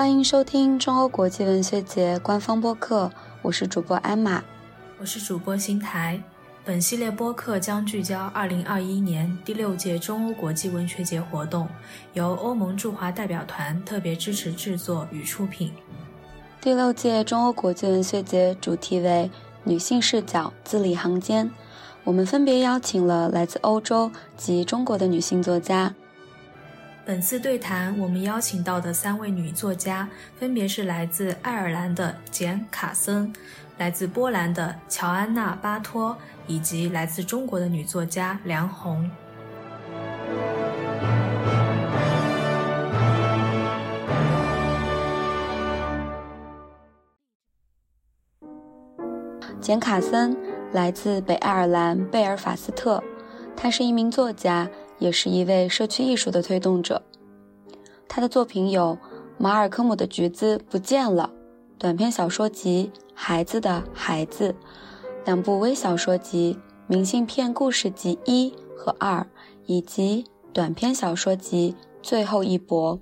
欢迎收听中欧国际文学节官方播客，我是主播艾玛，我是主播新台。本系列播客将聚焦2021年第六届中欧国际文学节活动，由欧盟驻华代表团特别支持制作与出品。第六届中欧国际文学节主题为“女性视角，字里行间”。我们分别邀请了来自欧洲及中国的女性作家。本次对谈，我们邀请到的三位女作家分别是来自爱尔兰的简·卡森，来自波兰的乔安娜·巴托，以及来自中国的女作家梁红。简·卡森来自北爱尔兰贝尔法斯特，他是一名作家，也是一位社区艺术的推动者。他的作品有《马尔科姆的橘子不见了》短篇小说集《孩子的孩子》，两部微小说集《明信片故事集一》和二，以及短篇小说集《最后一搏》。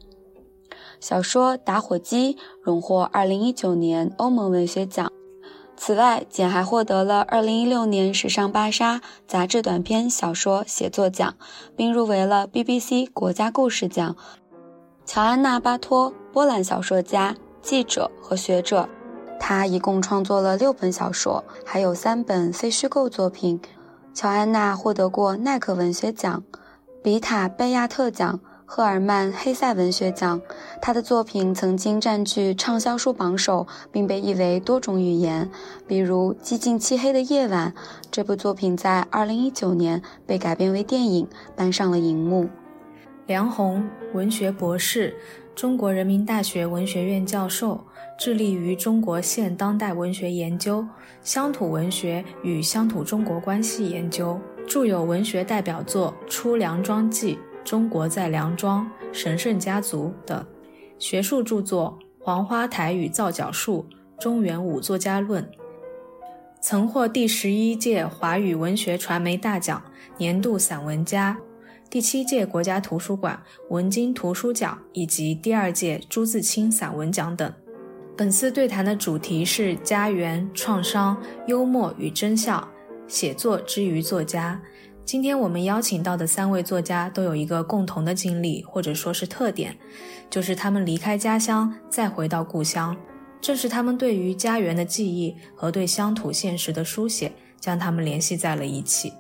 小说《打火机》荣获2019年欧盟文学奖。此外，简还获得了2016年时尚芭莎杂志短篇小说写作奖，并入围了 BBC 国家故事奖。乔安娜·巴托，波兰小说家、记者和学者，她一共创作了六本小说，还有三本非虚构作品。乔安娜获得过耐克文学奖、比塔·贝亚特奖。赫尔曼·黑塞文学奖，他的作品曾经占据畅销书榜首，并被译为多种语言。比如《寂静漆黑的夜晚》这部作品，在2019年被改编为电影，搬上了荧幕。梁红，文学博士，中国人民大学文学院教授，致力于中国现当代文学研究、乡土文学与乡土中国关系研究，著有文学代表作《出梁庄记》。中国在梁庄、神圣家族等学术著作，《黄花台与皂角树》《中原五作家论》，曾获第十一届华语文学传媒大奖年度散文家，第七届国家图书馆文津图书奖以及第二届朱自清散文奖等。本次对谈的主题是家园、创伤、幽默与真相，写作之于作家。今天我们邀请到的三位作家都有一个共同的经历，或者说是特点，就是他们离开家乡再回到故乡。正是他们对于家园的记忆和对乡土现实的书写，将他们联系在了一起。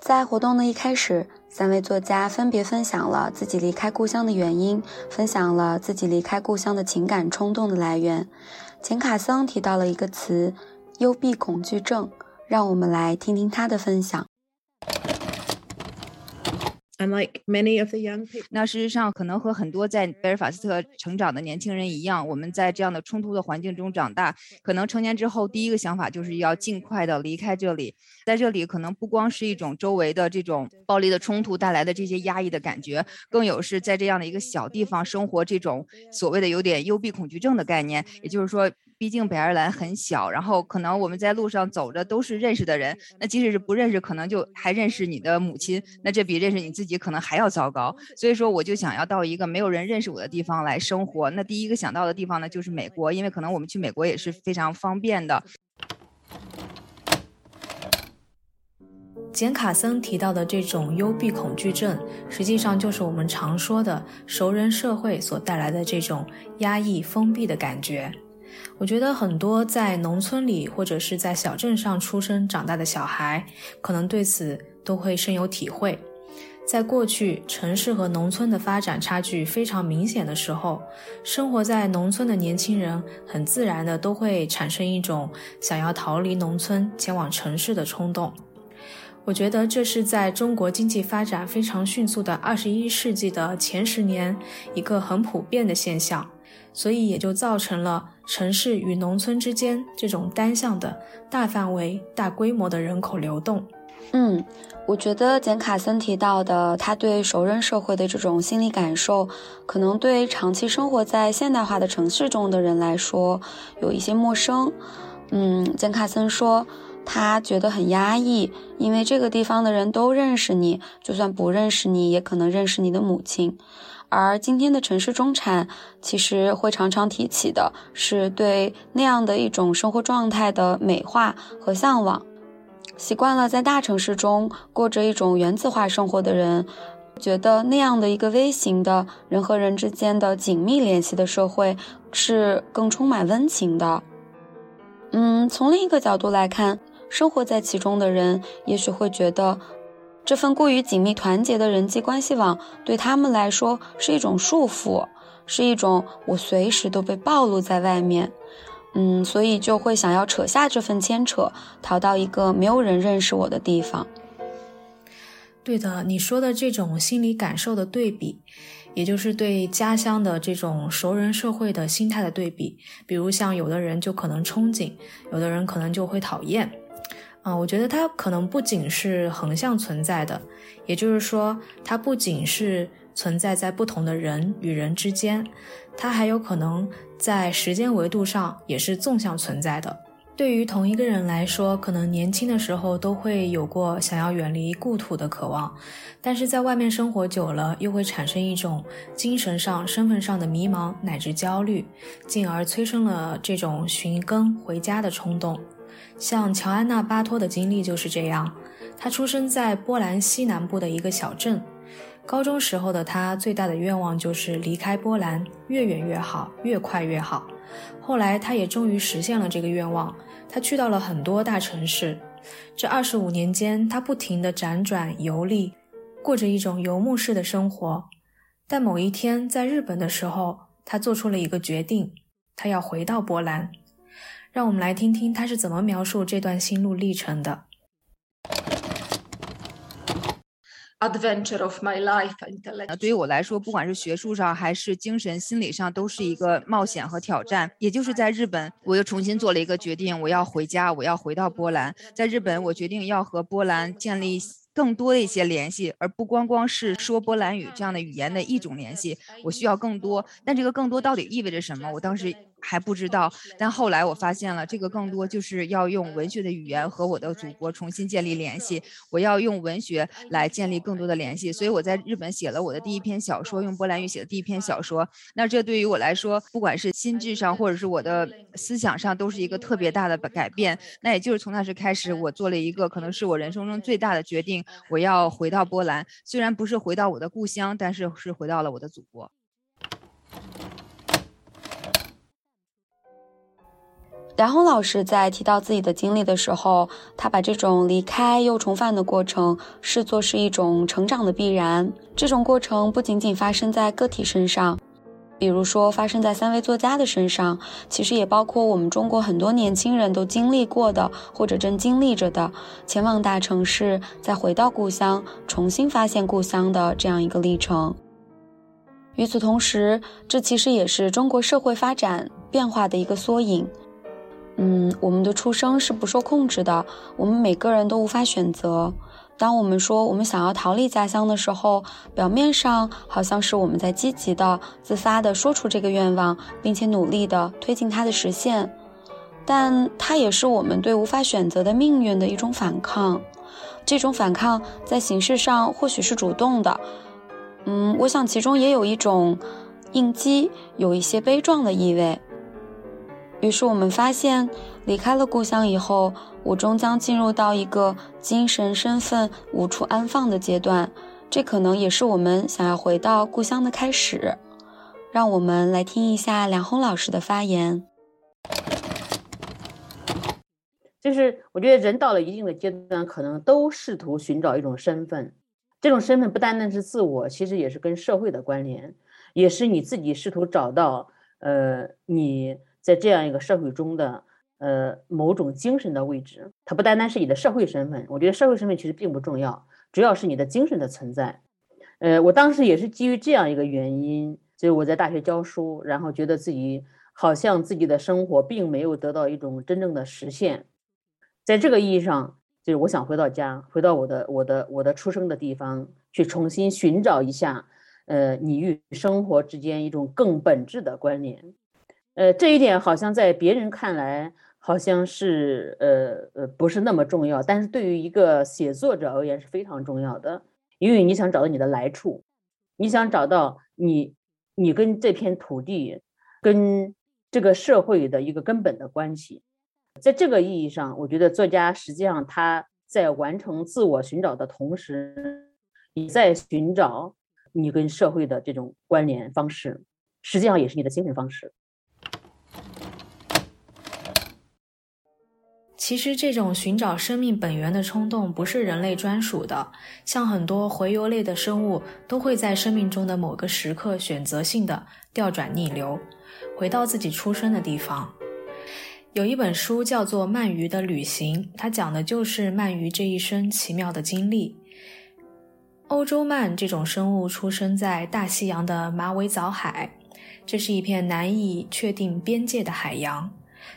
在活动的一开始，三位作家分别分享了自己离开故乡的原因，分享了自己离开故乡的情感冲动的来源。简·卡森提到了一个词——幽闭恐惧症，让我们来听听他的分享。Unlike many of the young people，那事实上可能和很多在贝尔法斯特成长的年轻人一样，我们在这样的冲突的环境中长大，可能成年之后第一个想法就是要尽快的离开这里。在这里，可能不光是一种周围的这种暴力的冲突带来的这些压抑的感觉，更有是在这样的一个小地方生活这种所谓的有点幽闭恐惧症的概念。也就是说。毕竟北爱尔兰很小，然后可能我们在路上走着都是认识的人，那即使是不认识，可能就还认识你的母亲，那这比认识你自己可能还要糟糕。所以说，我就想要到一个没有人认识我的地方来生活。那第一个想到的地方呢，就是美国，因为可能我们去美国也是非常方便的。简·卡森提到的这种幽闭恐惧症，实际上就是我们常说的熟人社会所带来的这种压抑、封闭的感觉。我觉得很多在农村里或者是在小镇上出生长大的小孩，可能对此都会深有体会。在过去，城市和农村的发展差距非常明显的时候，生活在农村的年轻人很自然的都会产生一种想要逃离农村前往城市的冲动。我觉得这是在中国经济发展非常迅速的二十一世纪的前十年一个很普遍的现象。所以也就造成了城市与农村之间这种单向的大范围、大规模的人口流动。嗯，我觉得简·卡森提到的他对熟人社会的这种心理感受，可能对长期生活在现代化的城市中的人来说有一些陌生。嗯，简·卡森说。他觉得很压抑，因为这个地方的人都认识你，就算不认识你，也可能认识你的母亲。而今天的城市中产，其实会常常提起的是对那样的一种生活状态的美化和向往。习惯了在大城市中过着一种原子化生活的人，觉得那样的一个微型的人和人之间的紧密联系的社会是更充满温情的。嗯，从另一个角度来看，生活在其中的人也许会觉得。这份过于紧密团结的人际关系网，对他们来说是一种束缚，是一种我随时都被暴露在外面，嗯，所以就会想要扯下这份牵扯，逃到一个没有人认识我的地方。对的，你说的这种心理感受的对比，也就是对家乡的这种熟人社会的心态的对比。比如像有的人就可能憧憬，有的人可能就会讨厌。啊，我觉得它可能不仅是横向存在的，也就是说，它不仅是存在在不同的人与人之间，它还有可能在时间维度上也是纵向存在的。对于同一个人来说，可能年轻的时候都会有过想要远离故土的渴望，但是在外面生活久了，又会产生一种精神上、身份上的迷茫乃至焦虑，进而催生了这种寻根回家的冲动。像乔安娜·巴托的经历就是这样。她出生在波兰西南部的一个小镇。高中时候的她最大的愿望就是离开波兰，越远越好，越快越好。后来，她也终于实现了这个愿望。她去到了很多大城市。这二十五年间，她不停地辗转游历，过着一种游牧式的生活。但某一天，在日本的时候，她做出了一个决定：她要回到波兰。让我们来听听他是怎么描述这段心路历程的。Adventure of my life，那对于我来说，不管是学术上还是精神心理上，都是一个冒险和挑战。也就是在日本，我又重新做了一个决定，我要回家，我要回到波兰。在日本，我决定要和波兰建立更多的一些联系，而不光光是说波兰语这样的语言的一种联系。我需要更多，但这个更多到底意味着什么？我当时。还不知道，但后来我发现了，这个更多就是要用文学的语言和我的祖国重新建立联系。我要用文学来建立更多的联系，所以我在日本写了我的第一篇小说，用波兰语写的第一篇小说。那这对于我来说，不管是心智上，或者是我的思想上，都是一个特别大的改变。那也就是从那时开始，我做了一个可能是我人生中最大的决定，我要回到波兰。虽然不是回到我的故乡，但是是回到了我的祖国。梁红老师在提到自己的经历的时候，他把这种离开又重返的过程视作是一种成长的必然。这种过程不仅仅发生在个体身上，比如说发生在三位作家的身上，其实也包括我们中国很多年轻人都经历过的，或者正经历着的前往大城市，再回到故乡，重新发现故乡的这样一个历程。与此同时，这其实也是中国社会发展变化的一个缩影。嗯，我们的出生是不受控制的，我们每个人都无法选择。当我们说我们想要逃离家乡的时候，表面上好像是我们在积极的、自发的说出这个愿望，并且努力的推进它的实现，但它也是我们对无法选择的命运的一种反抗。这种反抗在形式上或许是主动的，嗯，我想其中也有一种应激，有一些悲壮的意味。于是我们发现，离开了故乡以后，我终将进入到一个精神身份无处安放的阶段。这可能也是我们想要回到故乡的开始。让我们来听一下梁红老师的发言。就是我觉得人到了一定的阶段，可能都试图寻找一种身份。这种身份不单单是自我，其实也是跟社会的关联，也是你自己试图找到，呃，你。在这样一个社会中的呃某种精神的位置，它不单单是你的社会身份，我觉得社会身份其实并不重要，主要是你的精神的存在。呃，我当时也是基于这样一个原因，就是我在大学教书，然后觉得自己好像自己的生活并没有得到一种真正的实现。在这个意义上，就是我想回到家，回到我的我的我的出生的地方，去重新寻找一下，呃，你与生活之间一种更本质的关联。呃，这一点好像在别人看来好像是呃呃不是那么重要，但是对于一个写作者而言是非常重要的，因为你想找到你的来处，你想找到你你跟这片土地、跟这个社会的一个根本的关系。在这个意义上，我觉得作家实际上他在完成自我寻找的同时，你在寻找你跟社会的这种关联方式，实际上也是你的精神方式。其实，这种寻找生命本源的冲动不是人类专属的，像很多洄游类的生物，都会在生命中的某个时刻选择性的调转逆流，回到自己出生的地方。有一本书叫做《鳗鱼的旅行》，它讲的就是鳗鱼这一生奇妙的经历。欧洲鳗这种生物出生在大西洋的马尾藻海，这是一片难以确定边界的海洋。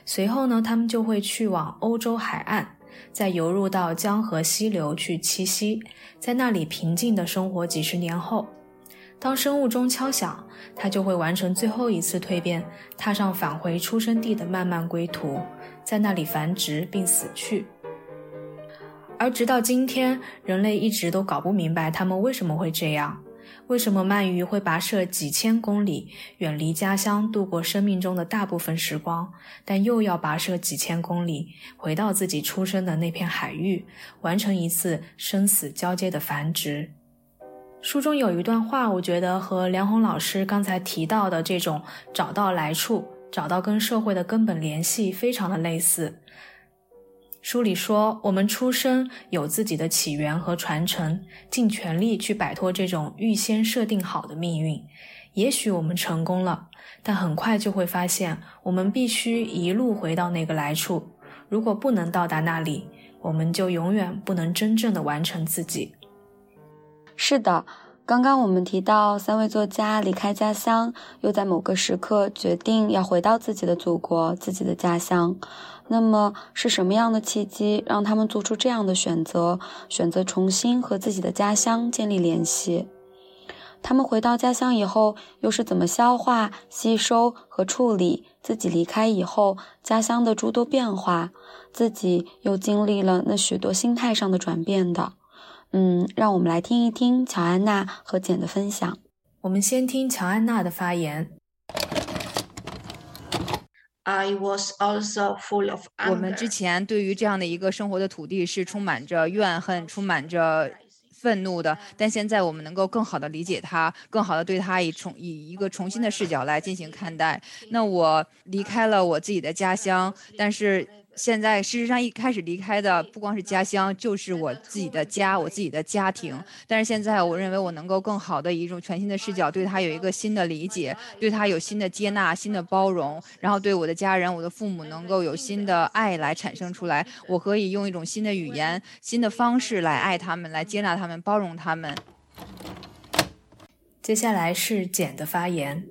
随后呢，他们就会去往欧洲海岸，再游入到江河溪流去栖息，在那里平静的生活几十年后，当生物钟敲响，它就会完成最后一次蜕变，踏上返回出生地的漫漫归途，在那里繁殖并死去。而直到今天，人类一直都搞不明白他们为什么会这样。为什么鳗鱼会跋涉几千公里，远离家乡，度过生命中的大部分时光，但又要跋涉几千公里，回到自己出生的那片海域，完成一次生死交接的繁殖？书中有一段话，我觉得和梁红老师刚才提到的这种找到来处、找到跟社会的根本联系，非常的类似。书里说，我们出生有自己的起源和传承，尽全力去摆脱这种预先设定好的命运。也许我们成功了，但很快就会发现，我们必须一路回到那个来处。如果不能到达那里，我们就永远不能真正的完成自己。是的，刚刚我们提到三位作家离开家乡，又在某个时刻决定要回到自己的祖国、自己的家乡。那么是什么样的契机让他们做出这样的选择？选择重新和自己的家乡建立联系？他们回到家乡以后，又是怎么消化、吸收和处理自己离开以后家乡的诸多变化？自己又经历了那许多心态上的转变的？嗯，让我们来听一听乔安娜和简的分享。我们先听乔安娜的发言。I was also full of 我们之前对于这样的一个生活的土地是充满着怨恨、充满着愤怒的，但现在我们能够更好的理解它，更好的对它以重以一个重新的视角来进行看待。那我离开了我自己的家乡，但是。现在事实上一开始离开的不光是家乡，就是我自己的家，我自己的家庭。但是现在我认为我能够更好的以一种全新的视角，对他有一个新的理解，对他有新的接纳、新的包容，然后对我的家人、我的父母能够有新的爱来产生出来。我可以用一种新的语言、新的方式来爱他们，来接纳他们、包容他们。接下来是简的发言。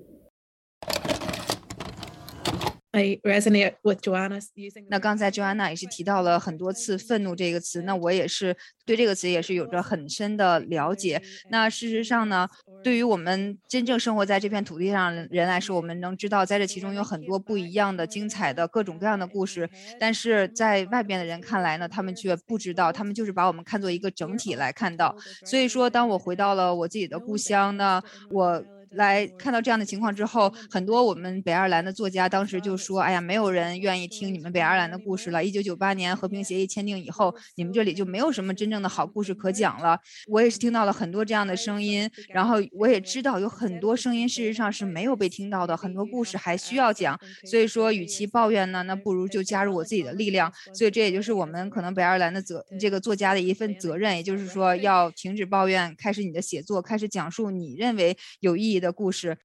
I resonate with Joanna using. 那刚才 Joanna 也是提到了很多次“愤怒”这个词，那我也是对这个词也是有着很深的了解。那事实上呢，对于我们真正生活在这片土地上人来说，我们能知道在这其中有很多不一样的、精彩的各种各样的故事。但是在外边的人看来呢，他们却不知道，他们就是把我们看作一个整体来看到。所以说，当我回到了我自己的故乡呢，我。来看到这样的情况之后，很多我们北爱尔兰的作家当时就说：“哎呀，没有人愿意听你们北爱尔兰的故事了。一九九八年和平协议签订以后，你们这里就没有什么真正的好故事可讲了。”我也是听到了很多这样的声音，然后我也知道有很多声音事实上是没有被听到的，很多故事还需要讲。所以说，与其抱怨呢，那不如就加入我自己的力量。所以这也就是我们可能北爱尔兰的责这个作家的一份责任，也就是说要停止抱怨，开始你的写作，开始讲述你认为有意义。的故事，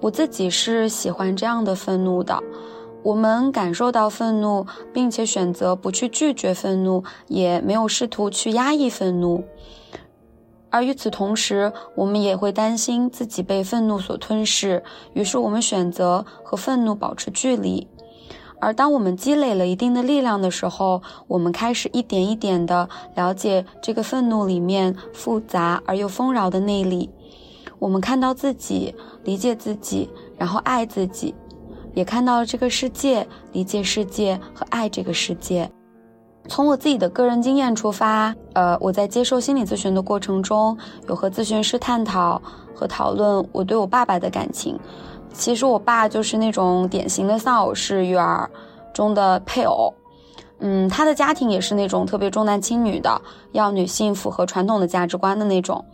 我自己是喜欢这样的愤怒的。我们感受到愤怒，并且选择不去拒绝愤怒，也没有试图去压抑愤怒。而与此同时，我们也会担心自己被愤怒所吞噬，于是我们选择和愤怒保持距离。而当我们积累了一定的力量的时候，我们开始一点一点地了解这个愤怒里面复杂而又丰饶的内里。我们看到自己，理解自己，然后爱自己。也看到了这个世界，理解世界和爱这个世界。从我自己的个人经验出发，呃，我在接受心理咨询的过程中，有和咨询师探讨和讨论我对我爸爸的感情。其实我爸就是那种典型的丧偶式育儿中的配偶，嗯，他的家庭也是那种特别重男轻女的，要女性符合传统的价值观的那种。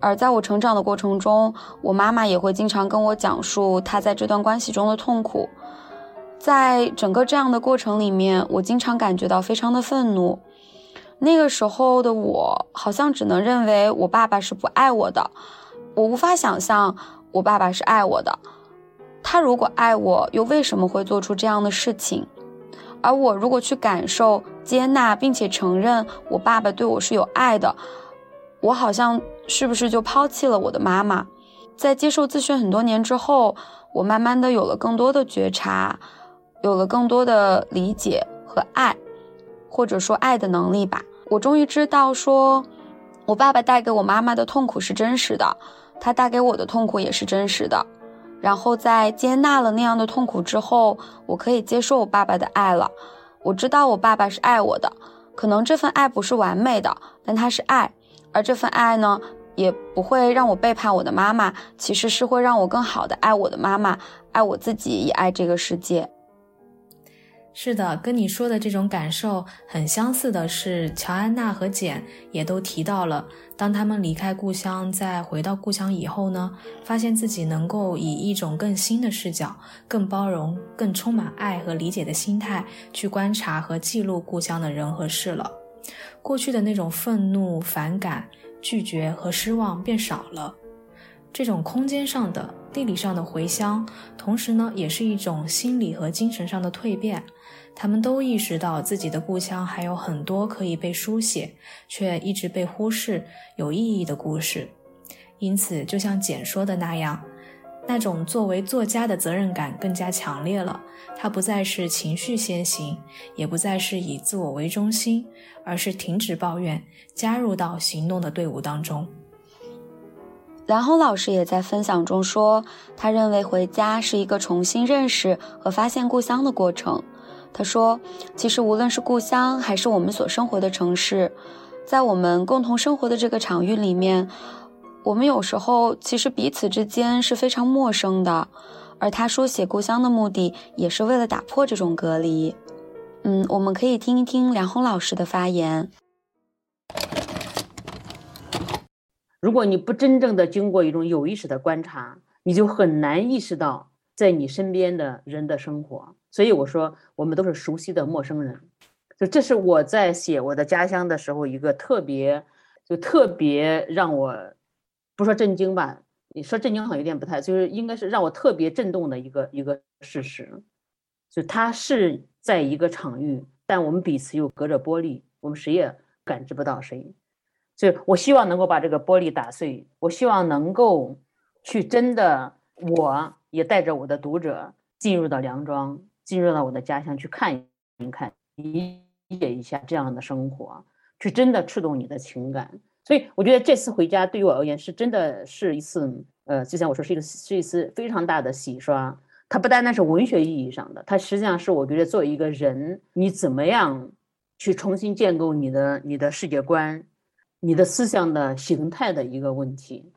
而在我成长的过程中，我妈妈也会经常跟我讲述她在这段关系中的痛苦。在整个这样的过程里面，我经常感觉到非常的愤怒。那个时候的我，好像只能认为我爸爸是不爱我的。我无法想象我爸爸是爱我的。他如果爱我，又为什么会做出这样的事情？而我如果去感受、接纳，并且承认我爸爸对我是有爱的，我好像是不是就抛弃了我的妈妈？在接受咨询很多年之后，我慢慢的有了更多的觉察。有了更多的理解和爱，或者说爱的能力吧。我终于知道，说我爸爸带给我妈妈的痛苦是真实的，他带给我的痛苦也是真实的。然后在接纳了那样的痛苦之后，我可以接受我爸爸的爱了。我知道我爸爸是爱我的，可能这份爱不是完美的，但他是爱。而这份爱呢，也不会让我背叛我的妈妈，其实是会让我更好的爱我的妈妈，爱我自己，也爱这个世界。是的，跟你说的这种感受很相似的是，乔安娜和简也都提到了，当他们离开故乡，再回到故乡以后呢，发现自己能够以一种更新的视角、更包容、更充满爱和理解的心态去观察和记录故乡的人和事了。过去的那种愤怒、反感、拒绝和失望变少了。这种空间上的、地理上的回乡，同时呢，也是一种心理和精神上的蜕变。他们都意识到自己的故乡还有很多可以被书写，却一直被忽视、有意义的故事。因此，就像简说的那样，那种作为作家的责任感更加强烈了。他不再是情绪先行，也不再是以自我为中心，而是停止抱怨，加入到行动的队伍当中。梁红老师也在分享中说，他认为回家是一个重新认识和发现故乡的过程。他说，其实无论是故乡还是我们所生活的城市，在我们共同生活的这个场域里面，我们有时候其实彼此之间是非常陌生的。而他书写故乡的目的，也是为了打破这种隔离。嗯，我们可以听一听梁红老师的发言。如果你不真正的经过一种有意识的观察，你就很难意识到在你身边的人的生活。所以我说，我们都是熟悉的陌生人。就这是我在写我的家乡的时候一个特别，就特别让我不说震惊吧，你说震惊好像有点不太，就是应该是让我特别震动的一个一个事实。就他是在一个场域，但我们彼此又隔着玻璃，我们谁也感知不到谁。就我希望能够把这个玻璃打碎，我希望能够去真的，我也带着我的读者进入到梁庄，进入到我的家乡去看一看，理解一下这样的生活，去真的触动你的情感。所以我觉得这次回家对于我而言是真的是一次，呃，就像我说是一个是一次非常大的洗刷。它不单单是文学意义上的，它实际上是我觉得作为一个人，你怎么样去重新建构你的你的世界观。你的思想的形态的一个问题，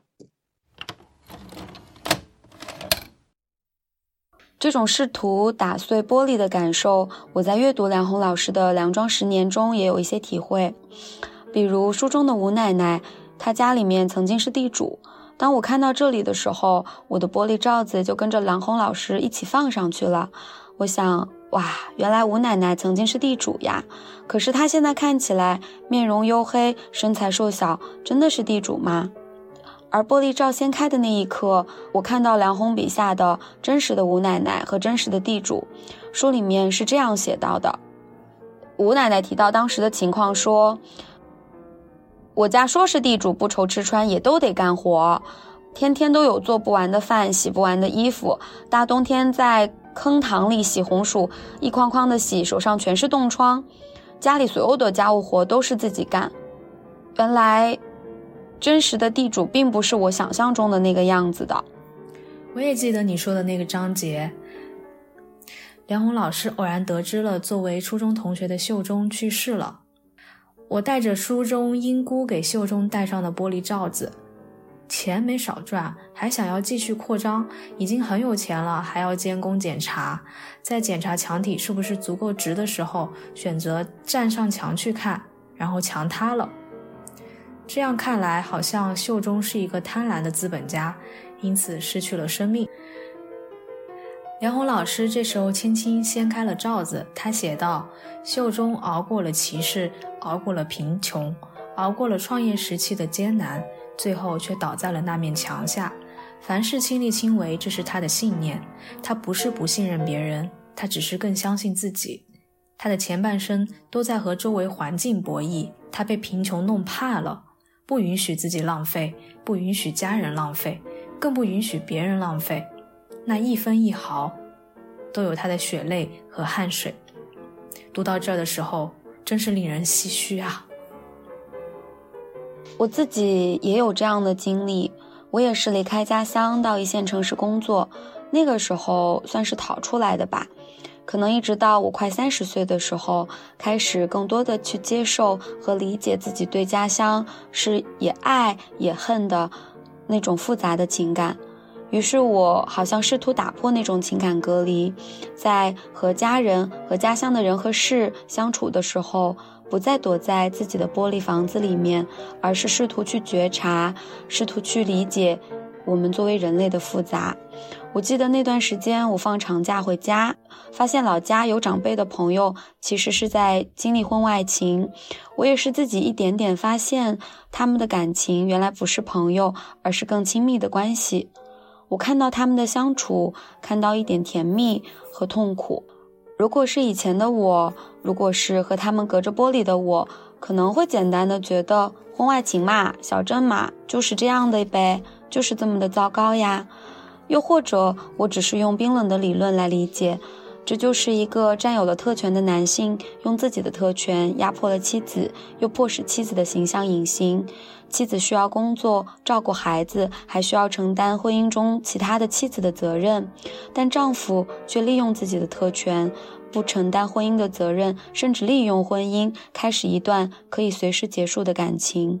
这种试图打碎玻璃的感受，我在阅读梁红老师的《梁庄十年》中也有一些体会。比如书中的吴奶奶，她家里面曾经是地主。当我看到这里的时候，我的玻璃罩子就跟着梁红老师一起放上去了。我想。哇，原来吴奶奶曾经是地主呀！可是她现在看起来面容黝黑，身材瘦小，真的是地主吗？而玻璃罩掀开的那一刻，我看到梁鸿笔下的真实的吴奶奶和真实的地主。书里面是这样写到的：吴奶奶提到当时的情况说：“我家说是地主，不愁吃穿，也都得干活，天天都有做不完的饭，洗不完的衣服，大冬天在。”坑塘里洗红薯，一筐筐的洗，手上全是冻疮。家里所有的家务活都是自己干。原来，真实的地主并不是我想象中的那个样子的。我也记得你说的那个章节，梁红老师偶然得知了作为初中同学的秀忠去世了。我带着书中英姑给秀忠戴上的玻璃罩子，钱没少赚，还想要继续扩张，已经很有钱了，还要监工检查，在检查墙体是不是足够直的时候，选择站上墙去看，然后墙塌了。这样看来，好像秀忠是一个贪婪的资本家，因此失去了生命。梁红老师这时候轻轻掀开了罩子，他写道：“秀忠熬过了歧视，熬过了贫穷，熬过了创业时期的艰难，最后却倒在了那面墙下。凡事亲力亲为，这是他的信念。他不是不信任别人，他只是更相信自己。他的前半生都在和周围环境博弈，他被贫穷弄怕了，不允许自己浪费，不允许家人浪费，更不允许别人浪费。”那一分一毫，都有他的血泪和汗水。读到这儿的时候，真是令人唏嘘啊！我自己也有这样的经历，我也是离开家乡到一线城市工作，那个时候算是逃出来的吧。可能一直到我快三十岁的时候，开始更多的去接受和理解自己对家乡是也爱也恨的那种复杂的情感。于是我好像试图打破那种情感隔离，在和家人、和家乡的人和事相处的时候，不再躲在自己的玻璃房子里面，而是试图去觉察，试图去理解我们作为人类的复杂。我记得那段时间，我放长假回家，发现老家有长辈的朋友其实是在经历婚外情，我也是自己一点点发现，他们的感情原来不是朋友，而是更亲密的关系。我看到他们的相处，看到一点甜蜜和痛苦。如果是以前的我，如果是和他们隔着玻璃的我，可能会简单的觉得婚外情嘛，小镇嘛，就是这样的呗，就是这么的糟糕呀。又或者，我只是用冰冷的理论来理解。这就是一个占有了特权的男性，用自己的特权压迫了妻子，又迫使妻子的形象隐形。妻子需要工作、照顾孩子，还需要承担婚姻中其他的妻子的责任，但丈夫却利用自己的特权，不承担婚姻的责任，甚至利用婚姻开始一段可以随时结束的感情。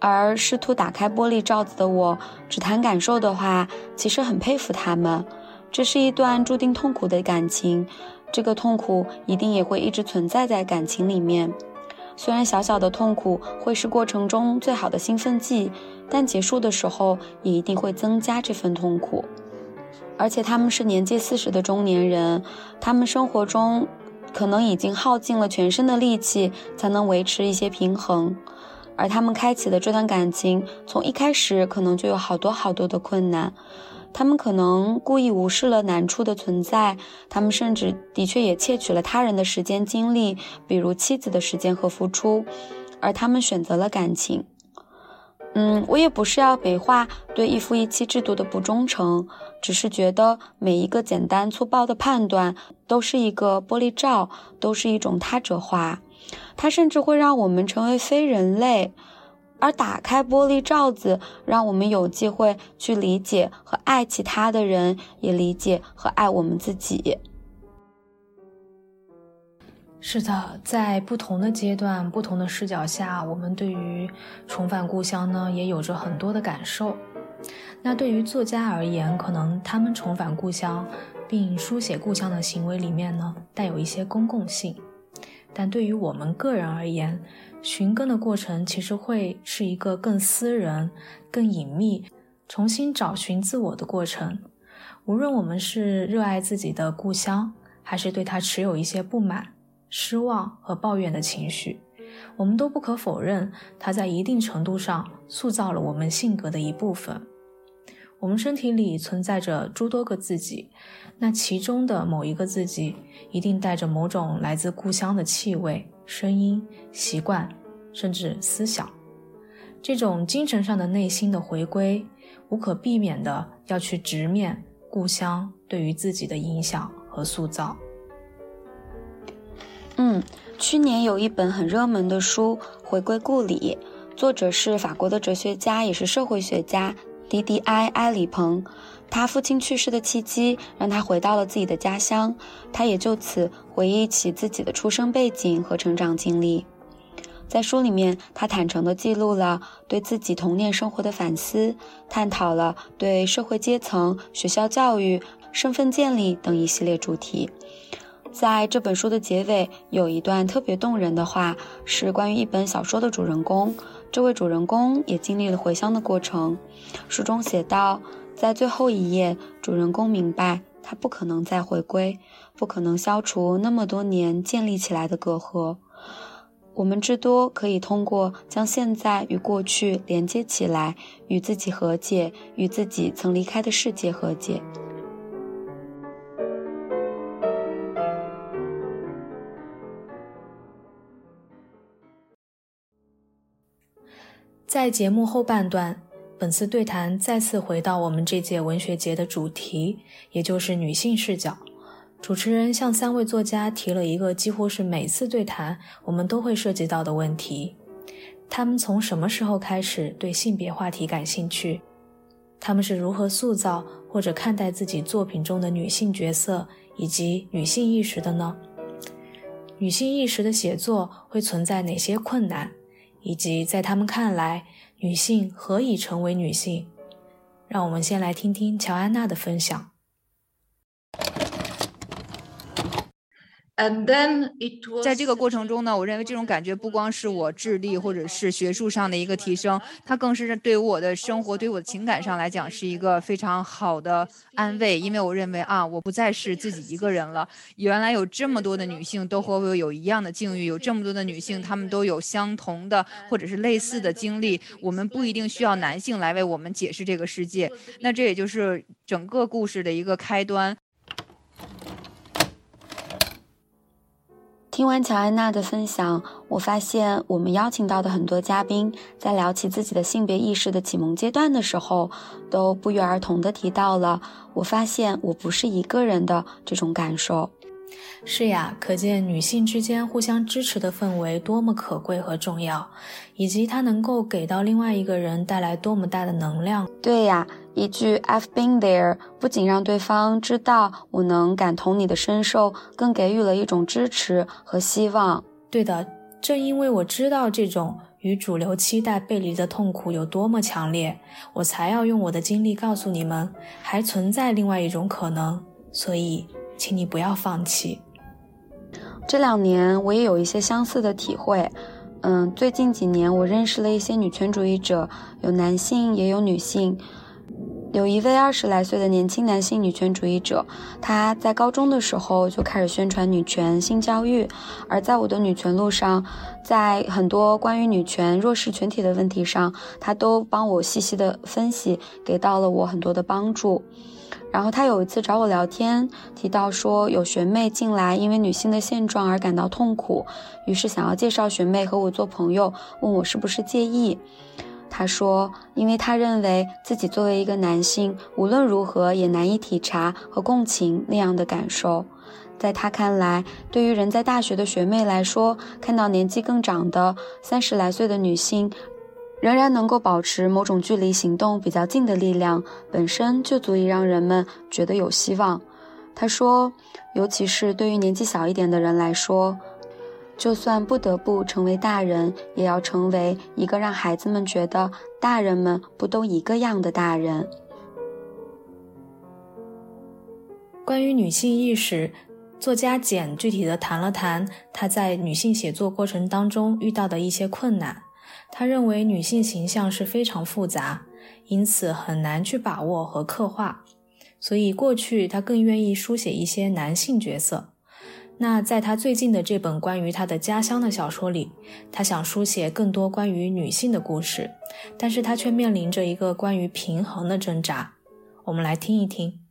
而试图打开玻璃罩子的我，只谈感受的话，其实很佩服他们。这是一段注定痛苦的感情，这个痛苦一定也会一直存在在感情里面。虽然小小的痛苦会是过程中最好的兴奋剂，但结束的时候也一定会增加这份痛苦。而且他们是年届四十的中年人，他们生活中可能已经耗尽了全身的力气才能维持一些平衡，而他们开启的这段感情，从一开始可能就有好多好多的困难。他们可能故意无视了难处的存在，他们甚至的确也窃取了他人的时间精力，比如妻子的时间和付出，而他们选择了感情。嗯，我也不是要美化对一夫一妻制度的不忠诚，只是觉得每一个简单粗暴的判断都是一个玻璃罩，都是一种他者化，它甚至会让我们成为非人类。而打开玻璃罩子，让我们有机会去理解和爱其他的人，也理解和爱我们自己。是的，在不同的阶段、不同的视角下，我们对于重返故乡呢，也有着很多的感受。那对于作家而言，可能他们重返故乡并书写故乡的行为里面呢，带有一些公共性；但对于我们个人而言，寻根的过程其实会是一个更私人、更隐秘、重新找寻自我的过程。无论我们是热爱自己的故乡，还是对它持有一些不满、失望和抱怨的情绪，我们都不可否认，它在一定程度上塑造了我们性格的一部分。我们身体里存在着诸多个自己，那其中的某一个自己，一定带着某种来自故乡的气味。声音、习惯，甚至思想，这种精神上的内心的回归，无可避免的要去直面故乡对于自己的影响和塑造。嗯，去年有一本很热门的书《回归故里》，作者是法国的哲学家，也是社会学家迪迪埃·埃里蓬。他父亲去世的契机让他回到了自己的家乡，他也就此回忆起自己的出生背景和成长经历。在书里面，他坦诚地记录了对自己童年生活的反思，探讨了对社会阶层、学校教育、身份建立等一系列主题。在这本书的结尾，有一段特别动人的话，是关于一本小说的主人公。这位主人公也经历了回乡的过程。书中写道，在最后一页，主人公明白他不可能再回归，不可能消除那么多年建立起来的隔阂。我们至多可以通过将现在与过去连接起来，与自己和解，与自己曾离开的世界和解。在节目后半段，本次对谈再次回到我们这届文学节的主题，也就是女性视角。主持人向三位作家提了一个几乎是每次对谈我们都会涉及到的问题：他们从什么时候开始对性别话题感兴趣？他们是如何塑造或者看待自己作品中的女性角色以及女性意识的呢？女性意识的写作会存在哪些困难？以及在他们看来，女性何以成为女性？让我们先来听听乔安娜的分享。在这个过程中呢，我认为这种感觉不光是我智力或者是学术上的一个提升，它更是对我的生活、对我的情感上来讲是一个非常好的安慰。因为我认为啊，我不再是自己一个人了。原来有这么多的女性都和我有一样的境遇，有这么多的女性，她们都有相同的或者是类似的经历。我们不一定需要男性来为我们解释这个世界。那这也就是整个故事的一个开端。听完乔安娜的分享，我发现我们邀请到的很多嘉宾在聊起自己的性别意识的启蒙阶段的时候，都不约而同地提到了“我发现我不是一个人的”这种感受。是呀，可见女性之间互相支持的氛围多么可贵和重要，以及它能够给到另外一个人带来多么大的能量。对呀。一句 "I've been there" 不仅让对方知道我能感同你的身受，更给予了一种支持和希望。对的，正因为我知道这种与主流期待背离的痛苦有多么强烈，我才要用我的经历告诉你们，还存在另外一种可能。所以，请你不要放弃。这两年我也有一些相似的体会。嗯，最近几年我认识了一些女权主义者，有男性也有女性。有一位二十来岁的年轻男性女权主义者，他在高中的时候就开始宣传女权性教育，而在我的女权路上，在很多关于女权弱势群体的问题上，他都帮我细细的分析，给到了我很多的帮助。然后他有一次找我聊天，提到说有学妹进来，因为女性的现状而感到痛苦，于是想要介绍学妹和我做朋友，问我是不是介意。他说：“因为他认为自己作为一个男性，无论如何也难以体察和共情那样的感受。在他看来，对于人在大学的学妹来说，看到年纪更长的三十来岁的女性，仍然能够保持某种距离行动比较近的力量，本身就足以让人们觉得有希望。”他说：“尤其是对于年纪小一点的人来说。”就算不得不成为大人，也要成为一个让孩子们觉得大人们不都一个样的大人。关于女性意识，作家简具体的谈了谈她在女性写作过程当中遇到的一些困难。他认为女性形象是非常复杂，因此很难去把握和刻画，所以过去他更愿意书写一些男性角色。那在他最近的这本关于他的家乡的小说里，他想书写更多关于女性的故事，但是他却面临着一个关于平衡的挣扎。我们来听一听。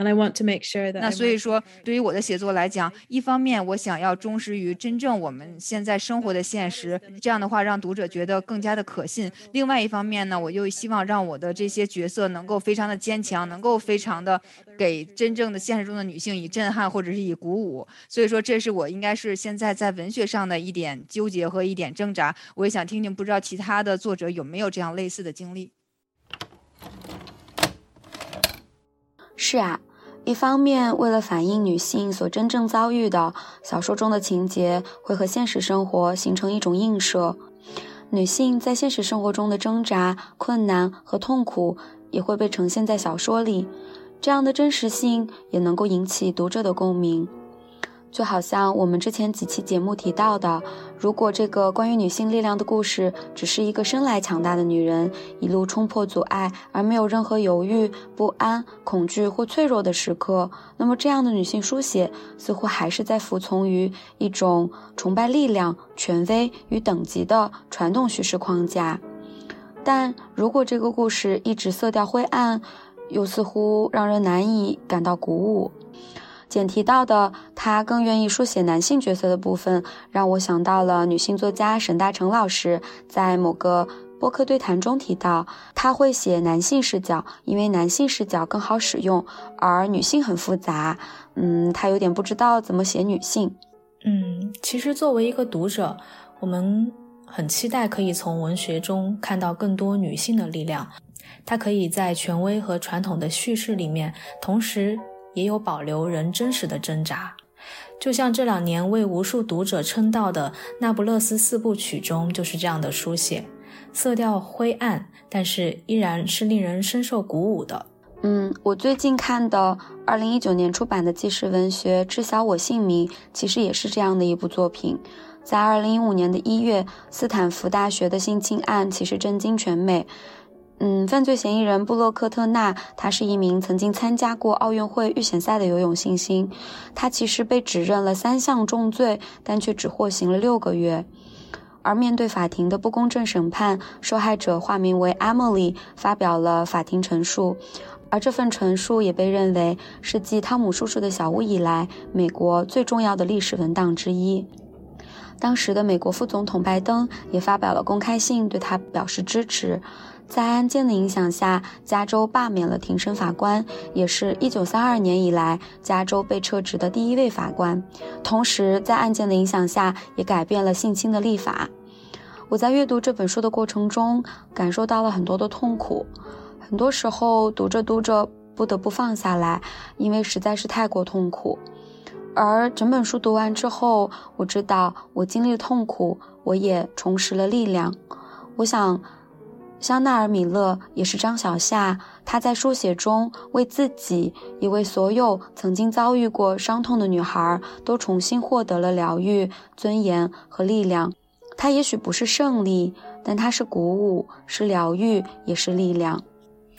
And I want to make sure that 那所以说对于我的写作来讲，一方面我想要忠实于真正我们现在生活的现实，这样的话让读者觉得更加的可信；另外一方面呢，我又希望让我的这些角色能够非常的坚强，能够非常的给真正的现实中的女性以震撼或者是以鼓舞。所以说，这是我应该是现在在文学上的一点纠结和一点挣扎。我也想听听，不知道其他的作者有没有这样类似的经历。是啊，一方面为了反映女性所真正遭遇的，小说中的情节会和现实生活形成一种映射，女性在现实生活中的挣扎、困难和痛苦也会被呈现在小说里，这样的真实性也能够引起读者的共鸣。就好像我们之前几期节目提到的，如果这个关于女性力量的故事只是一个生来强大的女人一路冲破阻碍，而没有任何犹豫、不安、恐惧或脆弱的时刻，那么这样的女性书写似乎还是在服从于一种崇拜力量、权威与等级的传统叙事框架。但如果这个故事一直色调灰暗，又似乎让人难以感到鼓舞。简提到的，他更愿意书写男性角色的部分，让我想到了女性作家沈大成老师在某个播客对谈中提到，他会写男性视角，因为男性视角更好使用，而女性很复杂。嗯，他有点不知道怎么写女性。嗯，其实作为一个读者，我们很期待可以从文学中看到更多女性的力量。她可以在权威和传统的叙事里面，同时。也有保留人真实的挣扎，就像这两年为无数读者称道的《那不勒斯四部曲》中就是这样的书写，色调灰暗，但是依然是令人深受鼓舞的。嗯，我最近看的二零一九年出版的纪实文学《知晓我姓名》，其实也是这样的一部作品。在二零一五年的一月，斯坦福大学的性侵案其实震惊全美。嗯，犯罪嫌疑人布洛克特纳，他是一名曾经参加过奥运会预选赛的游泳新星。他其实被指认了三项重罪，但却只获刑了六个月。而面对法庭的不公正审判，受害者化名为 Emily，发表了法庭陈述。而这份陈述也被认为是继汤姆叔叔的小屋以来，美国最重要的历史文档之一。当时的美国副总统拜登也发表了公开信，对他表示支持。在案件的影响下，加州罢免了庭审法官，也是一九三二年以来加州被撤职的第一位法官。同时，在案件的影响下，也改变了性侵的立法。我在阅读这本书的过程中，感受到了很多的痛苦。很多时候，读着读着不得不放下来，因为实在是太过痛苦。而整本书读完之后，我知道我经历了痛苦，我也重拾了力量。我想。香奈儿·米勒也是张小夏，她在书写中为自己，也为所有曾经遭遇过伤痛的女孩，都重新获得了疗愈、尊严和力量。她也许不是胜利，但她是鼓舞，是疗愈，也是力量。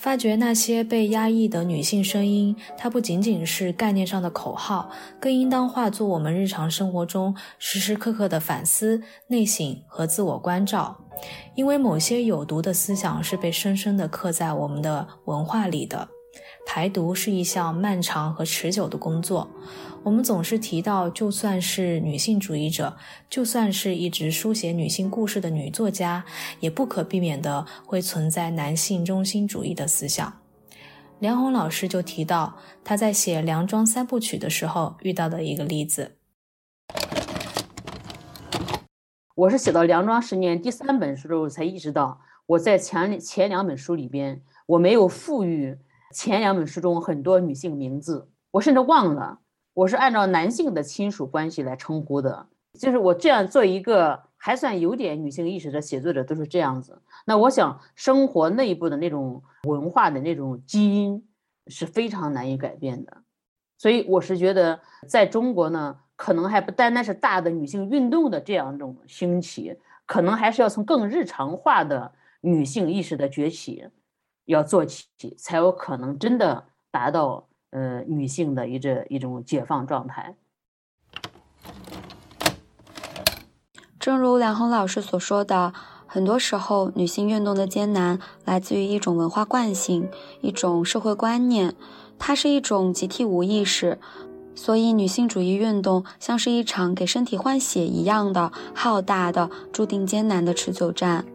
发觉那些被压抑的女性声音，它不仅仅是概念上的口号，更应当化作我们日常生活中时时刻刻的反思、内省和自我关照。因为某些有毒的思想是被深深地刻在我们的文化里的。排毒是一项漫长和持久的工作。我们总是提到，就算是女性主义者，就算是一直书写女性故事的女作家，也不可避免的会存在男性中心主义的思想。梁红老师就提到，他在写《梁庄三部曲》的时候遇到的一个例子。我是写到《梁庄十年》第三本书的时候，才意识到我在前前两本书里边，我没有赋予前两本书中很多女性名字，我甚至忘了我是按照男性的亲属关系来称呼的。就是我这样做一个还算有点女性意识的写作者，都是这样子。那我想，生活内部的那种文化的那种基因是非常难以改变的。所以我是觉得，在中国呢。可能还不单单是大的女性运动的这样一种兴起，可能还是要从更日常化的女性意识的崛起要做起，才有可能真的达到呃女性的一这一种解放状态。正如梁红老师所说的，很多时候女性运动的艰难来自于一种文化惯性，一种社会观念。它是一种集体无意识，所以女性主义运动像是一场给身体换血一样的浩大的、注定艰难的持久战。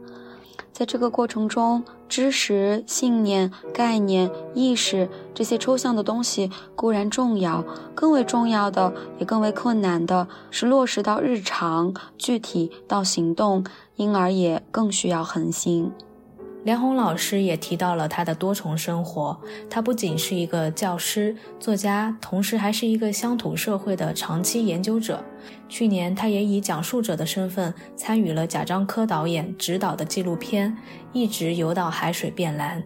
在这个过程中，知识、信念、概念、意识这些抽象的东西固然重要，更为重要的，也更为困难的是落实到日常、具体到行动，因而也更需要恒心。梁红老师也提到了他的多重生活，他不仅是一个教师、作家，同时还是一个乡土社会的长期研究者。去年，他也以讲述者的身份参与了贾樟柯导演执导的纪录片《一直游到海水变蓝》。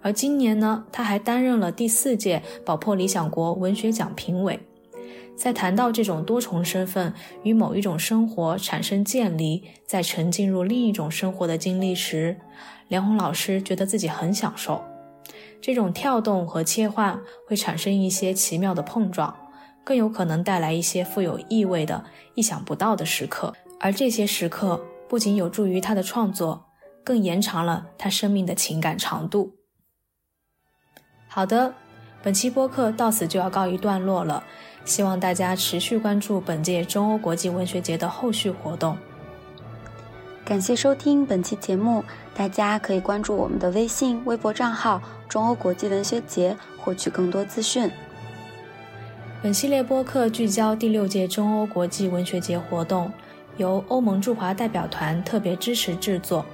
而今年呢，他还担任了第四届宝珀理想国文学奖评委。在谈到这种多重身份与某一种生活产生渐离，再沉浸入另一种生活的经历时，梁红老师觉得自己很享受，这种跳动和切换会产生一些奇妙的碰撞，更有可能带来一些富有意味的、意想不到的时刻。而这些时刻不仅有助于他的创作，更延长了他生命的情感长度。好的，本期播客到此就要告一段落了，希望大家持续关注本届中欧国际文学节的后续活动。感谢收听本期节目，大家可以关注我们的微信、微博账号“中欧国际文学节”，获取更多资讯。本系列播客聚焦第六届中欧国际文学节活动，由欧盟驻华代表团特别支持制作。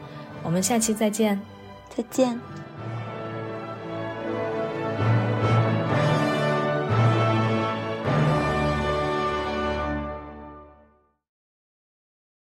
我们下期再见，再见。